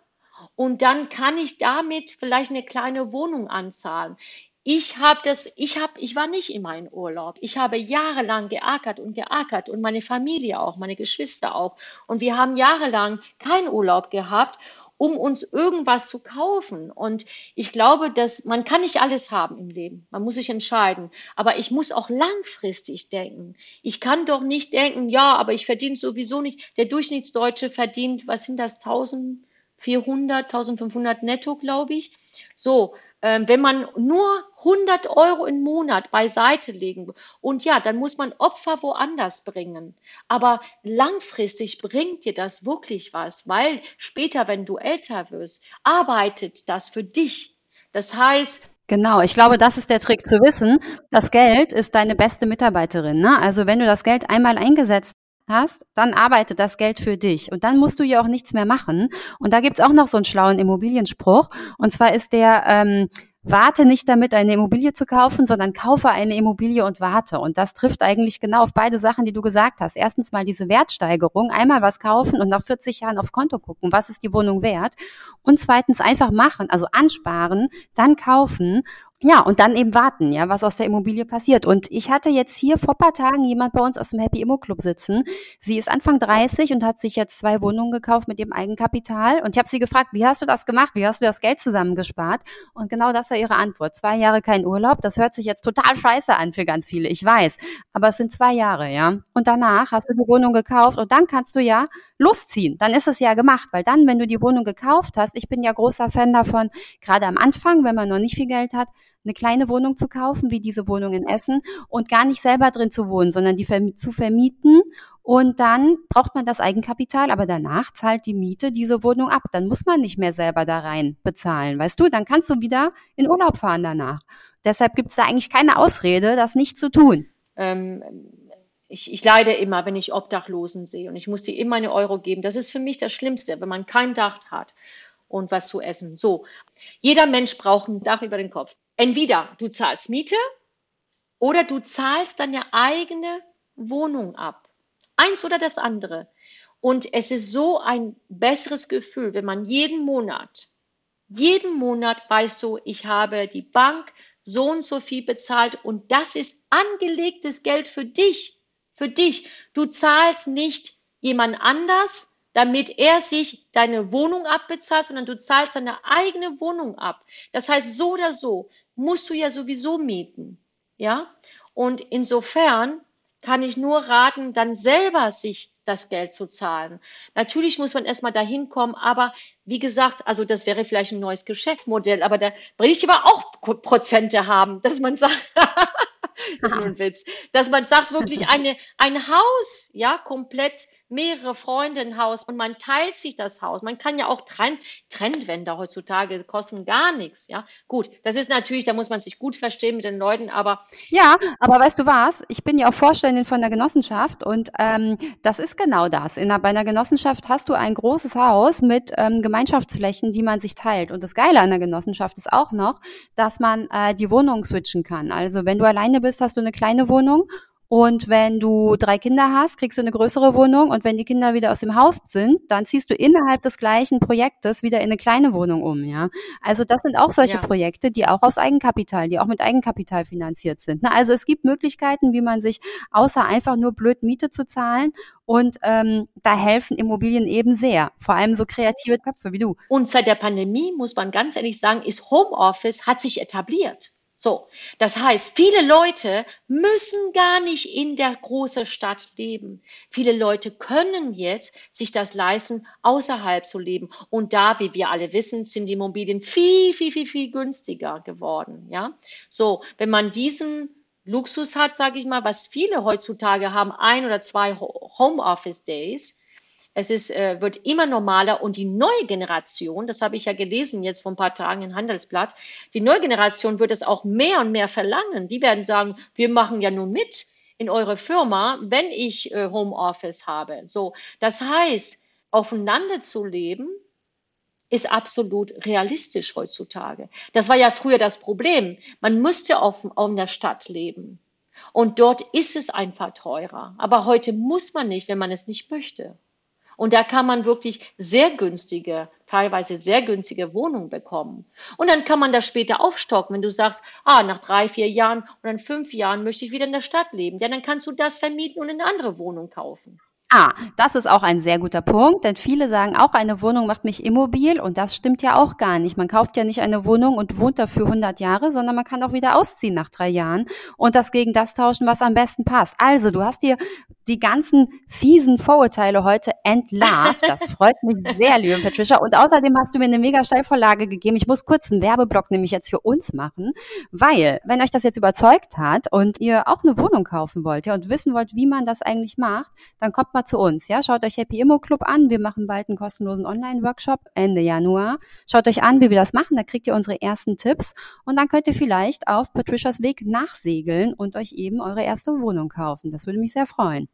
und dann kann ich damit vielleicht eine kleine Wohnung anzahlen. Ich habe das, ich habe, ich war nicht immer in Urlaub. Ich habe jahrelang geackert und geackert und meine Familie auch, meine Geschwister auch. Und wir haben jahrelang keinen Urlaub gehabt um uns irgendwas zu kaufen. Und ich glaube, dass man kann nicht alles haben im Leben. Man muss sich entscheiden. Aber ich muss auch langfristig denken. Ich kann doch nicht denken, ja, aber ich verdiene sowieso nicht. Der Durchschnittsdeutsche verdient, was sind das, 1400, 1500 netto, glaube ich. So, wenn man nur 100 Euro im Monat beiseite legen und ja, dann muss man Opfer woanders bringen. Aber langfristig bringt dir das wirklich was, weil später, wenn du älter wirst, arbeitet das für dich. Das heißt, Genau, ich glaube, das ist der Trick zu wissen. Das Geld ist deine beste Mitarbeiterin. Ne? Also wenn du das Geld einmal eingesetzt hast, dann arbeitet das Geld für dich. Und dann musst du ja auch nichts mehr machen. Und da gibt's auch noch so einen schlauen Immobilienspruch. Und zwar ist der, ähm, warte nicht damit, eine Immobilie zu kaufen, sondern kaufe eine Immobilie und warte. Und das trifft eigentlich genau auf beide Sachen, die du gesagt hast. Erstens mal diese Wertsteigerung, einmal was kaufen und nach 40 Jahren aufs Konto gucken, was ist die Wohnung wert. Und zweitens einfach machen, also ansparen, dann kaufen Ja, und dann eben warten, ja, was aus der Immobilie passiert. Und ich hatte jetzt hier vor paar Tagen jemand bei uns aus dem Happy Immo Club sitzen. Sie ist Anfang 30 und hat sich jetzt zwei Wohnungen gekauft mit ihrem Eigenkapital. Und ich habe sie gefragt, wie hast du das gemacht? Wie hast du das Geld zusammengespart? Und genau das war ihre Antwort. Zwei Jahre kein Urlaub. Das hört sich jetzt total scheiße an für ganz viele. Ich weiß. Aber es sind zwei Jahre, ja. Und danach hast du die Wohnung gekauft und dann kannst du ja losziehen. Dann ist es ja gemacht, weil dann, wenn du die Wohnung gekauft hast, ich bin ja großer Fan davon, gerade am Anfang, wenn man noch nicht viel Geld hat, eine kleine Wohnung zu kaufen, wie diese Wohnung in Essen, und gar nicht selber drin zu wohnen, sondern die zu vermieten. Und dann braucht man das Eigenkapital, aber danach zahlt die Miete diese Wohnung ab. Dann muss man nicht mehr selber da rein bezahlen, weißt du? Dann kannst du wieder in Urlaub fahren danach. Deshalb gibt es da eigentlich keine Ausrede, das nicht zu tun. Ähm, ich, ich leide immer, wenn ich Obdachlosen sehe und ich muss dir immer eine Euro geben. Das ist für mich das Schlimmste, wenn man kein Dach hat und was zu essen. So, jeder Mensch braucht ein Dach über den Kopf. Entweder du zahlst Miete oder du zahlst deine eigene Wohnung ab. Eins oder das andere. Und es ist so ein besseres Gefühl, wenn man jeden Monat, jeden Monat weißt du, ich habe die Bank so und so viel bezahlt und das ist angelegtes Geld für dich, für dich. Du zahlst nicht jemand anders, damit er sich deine Wohnung abbezahlt, sondern du zahlst deine eigene Wohnung ab. Das heißt, so oder so musst du ja sowieso mieten. Ja? Und insofern kann ich nur raten, dann selber sich das Geld zu zahlen. Natürlich muss man erstmal dahin kommen, aber wie gesagt, also das wäre vielleicht ein neues Geschäftsmodell, aber da will ich aber auch Prozente haben, dass man sagt, <laughs> das ist nur ein <laughs> Witz, dass man sagt, wirklich eine, ein Haus, ja, komplett mehrere Freunde ein Haus und man teilt sich das Haus. Man kann ja auch Trend, Trendwände heutzutage kosten gar nichts. Ja, gut, das ist natürlich, da muss man sich gut verstehen mit den Leuten, aber. Ja, aber weißt du was? Ich bin ja auch Vorständin von der Genossenschaft und ähm, das ist genau das. In bei einer Genossenschaft hast du ein großes Haus mit ähm, Gemeinschaftsflächen, die man sich teilt. Und das Geile an der Genossenschaft ist auch noch, dass man äh, die Wohnung switchen kann. Also wenn du alleine bist, hast du eine kleine Wohnung und wenn du drei Kinder hast, kriegst du eine größere Wohnung. Und wenn die Kinder wieder aus dem Haus sind, dann ziehst du innerhalb des gleichen Projektes wieder in eine kleine Wohnung um, ja. Also das sind auch solche ja. Projekte, die auch aus Eigenkapital, die auch mit Eigenkapital finanziert sind. Ne? Also es gibt Möglichkeiten, wie man sich außer einfach nur blöd Miete zu zahlen und ähm, da helfen Immobilien eben sehr, vor allem so kreative Köpfe wie du. Und seit der Pandemie muss man ganz ehrlich sagen, ist Homeoffice hat sich etabliert. So, das heißt, viele Leute müssen gar nicht in der großen Stadt leben. Viele Leute können jetzt sich das leisten, außerhalb zu leben. Und da, wie wir alle wissen, sind die Immobilien viel, viel, viel, viel günstiger geworden. Ja, so, wenn man diesen Luxus hat, sage ich mal, was viele heutzutage haben, ein oder zwei Homeoffice Days, es ist, äh, wird immer normaler und die neue Generation, das habe ich ja gelesen jetzt vor ein paar Tagen in Handelsblatt, die neue Generation wird es auch mehr und mehr verlangen. Die werden sagen, wir machen ja nun mit in eure Firma, wenn ich äh, Homeoffice habe. So, das heißt, aufeinander zu leben, ist absolut realistisch heutzutage. Das war ja früher das Problem. Man musste auf, auf der Stadt leben. Und dort ist es einfach teurer. Aber heute muss man nicht, wenn man es nicht möchte. Und da kann man wirklich sehr günstige, teilweise sehr günstige Wohnungen bekommen. Und dann kann man das später aufstocken, wenn du sagst, ah, nach drei, vier Jahren oder in fünf Jahren möchte ich wieder in der Stadt leben. Ja, dann kannst du das vermieten und eine andere Wohnung kaufen. Ah, das ist auch ein sehr guter Punkt, denn viele sagen auch, eine Wohnung macht mich immobil und das stimmt ja auch gar nicht. Man kauft ja nicht eine Wohnung und wohnt dafür 100 Jahre, sondern man kann auch wieder ausziehen nach drei Jahren und das gegen das tauschen, was am besten passt. Also, du hast dir die ganzen fiesen Vorurteile heute entlarvt. Das freut mich sehr, liebe Patricia. Und außerdem hast du mir eine mega Steilvorlage gegeben. Ich muss kurz einen Werbeblock nämlich jetzt für uns machen, weil, wenn euch das jetzt überzeugt hat und ihr auch eine Wohnung kaufen wollt ja, und wissen wollt, wie man das eigentlich macht, dann kommt mal zu uns. Ja, schaut euch Happy Immo Club an. Wir machen bald einen kostenlosen Online-Workshop Ende Januar. Schaut euch an, wie wir das machen. Da kriegt ihr unsere ersten Tipps und dann könnt ihr vielleicht auf Patricias Weg nachsegeln und euch eben eure erste Wohnung kaufen. Das würde mich sehr freuen.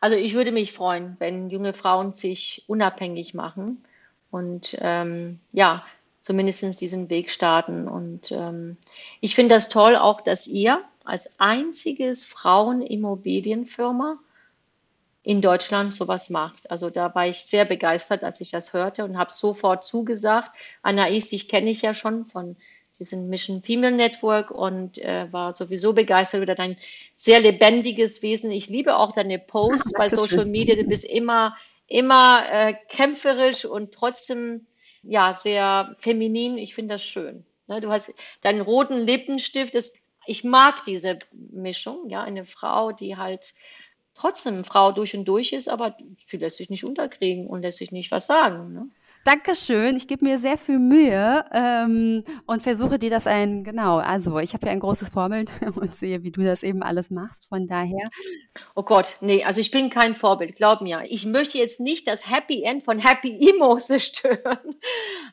Also ich würde mich freuen, wenn junge Frauen sich unabhängig machen und ähm, ja, zumindest diesen Weg starten. Und ähm, ich finde das toll auch, dass ihr als einziges Frauenimmobilienfirma in Deutschland sowas macht. Also da war ich sehr begeistert, als ich das hörte und habe sofort zugesagt. Anais, dich kenne ich ja schon von diesen Mission Female Network und äh, war sowieso begeistert über dein sehr lebendiges Wesen. Ich liebe auch deine Posts <laughs> bei Social Media. Du bist immer, immer äh, kämpferisch und trotzdem ja sehr feminin. Ich finde das schön. Ne, du hast deinen roten Lippenstift. Das, ich mag diese Mischung. Ja, eine Frau, die halt trotzdem Frau durch und durch ist, aber sie lässt sich nicht unterkriegen und lässt sich nicht was sagen. Ne? Dankeschön. Ich gebe mir sehr viel Mühe ähm, und versuche dir das ein, genau, also ich habe ja ein großes Vorbild <laughs> und sehe, wie du das eben alles machst. Von daher. Oh Gott, nee, also ich bin kein Vorbild, glaub mir. Ich möchte jetzt nicht das Happy End von Happy Emo <laughs> zerstören.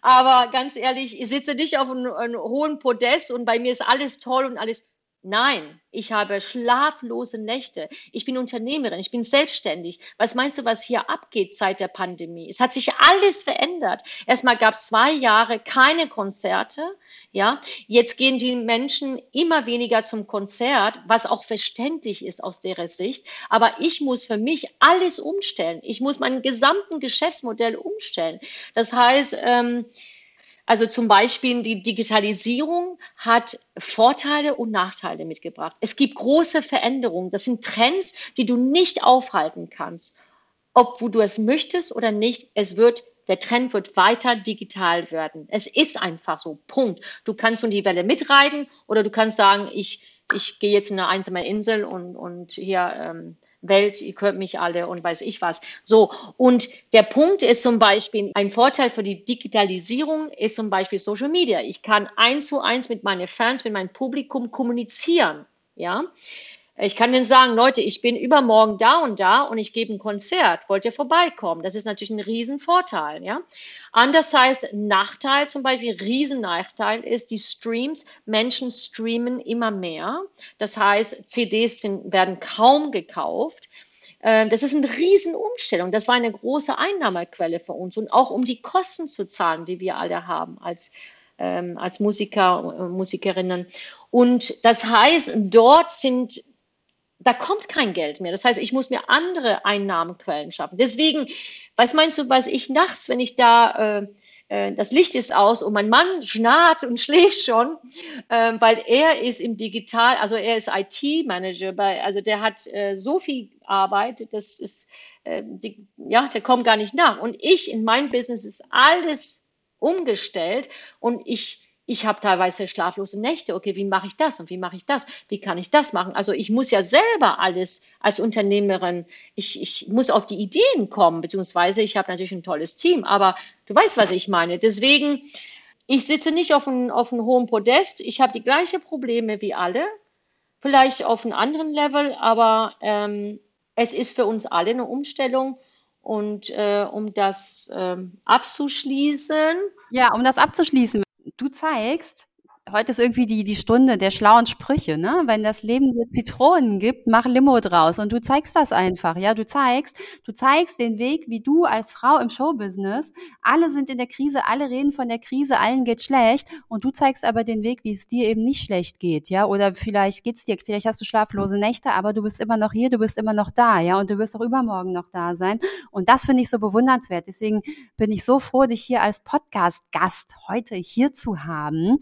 Aber ganz ehrlich, ich sitze nicht auf einem, einem hohen Podest und bei mir ist alles toll und alles Nein, ich habe schlaflose Nächte. Ich bin Unternehmerin, ich bin selbstständig. Was meinst du, was hier abgeht seit der Pandemie? Es hat sich alles verändert. Erstmal gab es zwei Jahre keine Konzerte. Ja, jetzt gehen die Menschen immer weniger zum Konzert, was auch verständlich ist aus deren Sicht. Aber ich muss für mich alles umstellen. Ich muss mein gesamten Geschäftsmodell umstellen. Das heißt, ähm, also zum Beispiel die Digitalisierung hat Vorteile und Nachteile mitgebracht. Es gibt große Veränderungen. Das sind Trends, die du nicht aufhalten kannst. Ob du es möchtest oder nicht, es wird der Trend wird weiter digital werden. Es ist einfach so. Punkt. Du kannst nun die Welle mitreiten oder du kannst sagen, ich, ich gehe jetzt in eine einsame Insel und, und hier ähm, Welt, ihr könnt mich alle und weiß ich was. So, und der Punkt ist zum Beispiel, ein Vorteil für die Digitalisierung ist zum Beispiel Social Media. Ich kann eins zu eins mit meinen Fans, mit meinem Publikum kommunizieren. Ja, ich kann denen sagen, Leute, ich bin übermorgen da und da und ich gebe ein Konzert. Wollt ihr vorbeikommen? Das ist natürlich ein Riesenvorteil, ja. Anders heißt Nachteil zum Beispiel, Riesennachteil ist die Streams. Menschen streamen immer mehr. Das heißt, CDs sind, werden kaum gekauft. Ähm, das ist eine Riesenumstellung. Das war eine große Einnahmequelle für uns und auch um die Kosten zu zahlen, die wir alle haben als ähm, als Musiker, äh, Musikerinnen. Und das heißt, dort sind da kommt kein Geld mehr. Das heißt, ich muss mir andere Einnahmenquellen schaffen. Deswegen, was meinst du, was ich nachts, wenn ich da, äh, äh, das Licht ist aus und mein Mann schnarrt und <laughs> schläft schon, äh, weil er ist im Digital, also er ist IT-Manager, also der hat äh, so viel Arbeit, das ist, äh, die, ja, der kommt gar nicht nach. Und ich in meinem Business ist alles umgestellt und ich ich habe teilweise schlaflose Nächte. Okay, wie mache ich das und wie mache ich das? Wie kann ich das machen? Also ich muss ja selber alles als Unternehmerin, ich, ich muss auf die Ideen kommen, beziehungsweise ich habe natürlich ein tolles Team, aber du weißt, was ich meine. Deswegen, ich sitze nicht auf einem, auf hohen Podest. Ich habe die gleichen Probleme wie alle, vielleicht auf einem anderen Level, aber ähm, es ist für uns alle eine Umstellung. Und äh, um das ähm, abzuschließen. Ja, um das abzuschließen, du zeigst, heute ist irgendwie die, die Stunde der schlauen Sprüche, ne? Wenn das Leben dir Zitronen gibt, mach Limo draus. Und du zeigst das einfach, ja? Du zeigst, du zeigst den Weg, wie du als Frau im Showbusiness, alle sind in der Krise, alle reden von der Krise, allen geht schlecht. Und du zeigst aber den Weg, wie es dir eben nicht schlecht geht, ja? Oder vielleicht geht's dir, vielleicht hast du schlaflose Nächte, aber du bist immer noch hier, du bist immer noch da, ja? Und du wirst auch übermorgen noch da sein. Und das finde ich so bewundernswert. Deswegen bin ich so froh, dich hier als Podcast-Gast heute hier zu haben.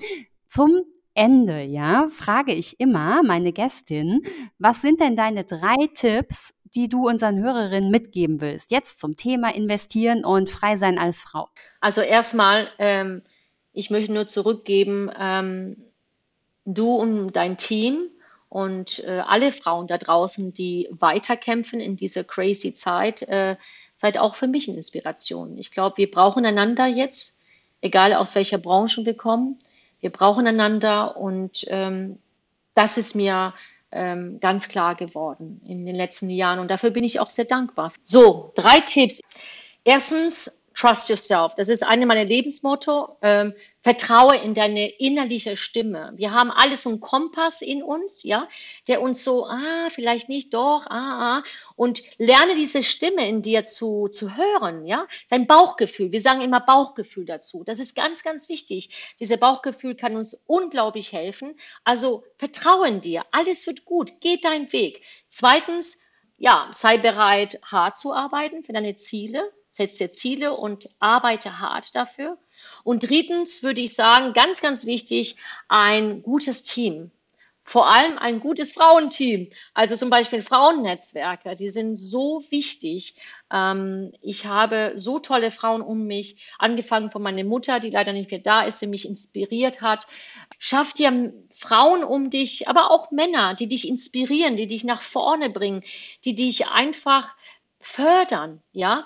Zum Ende, ja, frage ich immer meine Gästin, was sind denn deine drei Tipps, die du unseren Hörerinnen mitgeben willst? Jetzt zum Thema investieren und frei sein als Frau. Also erstmal, ähm, ich möchte nur zurückgeben, ähm, du und dein Team und äh, alle Frauen da draußen, die weiterkämpfen in dieser crazy Zeit, äh, seid auch für mich eine Inspiration. Ich glaube, wir brauchen einander jetzt, egal aus welcher Branche wir kommen. Wir brauchen einander und ähm, das ist mir ähm, ganz klar geworden in den letzten Jahren und dafür bin ich auch sehr dankbar. So, drei Tipps. Erstens, trust yourself. Das ist eine meiner Lebensmotto. Ähm, vertraue in deine innerliche Stimme. Wir haben alles so einen Kompass in uns, ja, der uns so, ah, vielleicht nicht, doch, ah, ah, und lerne diese Stimme in dir zu, zu hören, ja, dein Bauchgefühl. Wir sagen immer Bauchgefühl dazu. Das ist ganz, ganz wichtig. Diese Bauchgefühl kann uns unglaublich helfen. Also vertraue in dir. Alles wird gut. Geh deinen Weg. Zweitens, ja, sei bereit, hart zu arbeiten für deine Ziele. Setz dir Ziele und arbeite hart dafür. Und drittens würde ich sagen, ganz, ganz wichtig, ein gutes Team vor allem ein gutes Frauenteam. Also zum Beispiel Frauennetzwerke, die sind so wichtig. Ähm, ich habe so tolle Frauen um mich, angefangen von meiner Mutter, die leider nicht mehr da ist, die mich inspiriert hat. Schaff dir Frauen um dich, aber auch Männer, die dich inspirieren, die dich nach vorne bringen, die dich einfach fördern, ja.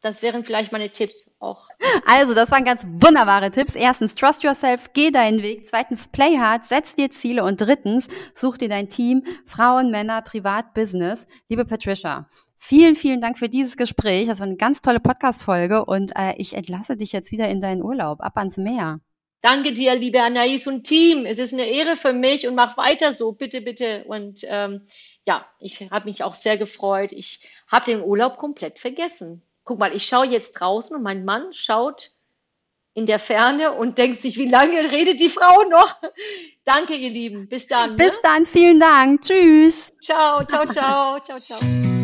Das wären vielleicht meine Tipps auch. Also, das waren ganz wunderbare Tipps. Erstens, trust yourself, geh deinen Weg. Zweitens, play hard, setz dir Ziele. Und drittens, such dir dein Team, Frauen, Männer, Privat, Business. Liebe Patricia, vielen, vielen Dank für dieses Gespräch. Das war eine ganz tolle Podcast-Folge und äh, ich entlasse dich jetzt wieder in deinen Urlaub, ab ans Meer. Danke dir, liebe Anais und Team. Es ist eine Ehre für mich und mach weiter so, bitte, bitte. Und ähm, ja, ich habe mich auch sehr gefreut. Ich habe den Urlaub komplett vergessen guck mal, ich schaue jetzt draußen und mein Mann schaut in der Ferne und denkt sich, wie lange redet die Frau noch? <laughs> Danke, ihr Lieben. Bis dann. Bis ne? dann. Vielen Dank. Tschüss. Ciao, ciao, ciao, ciao, ciao.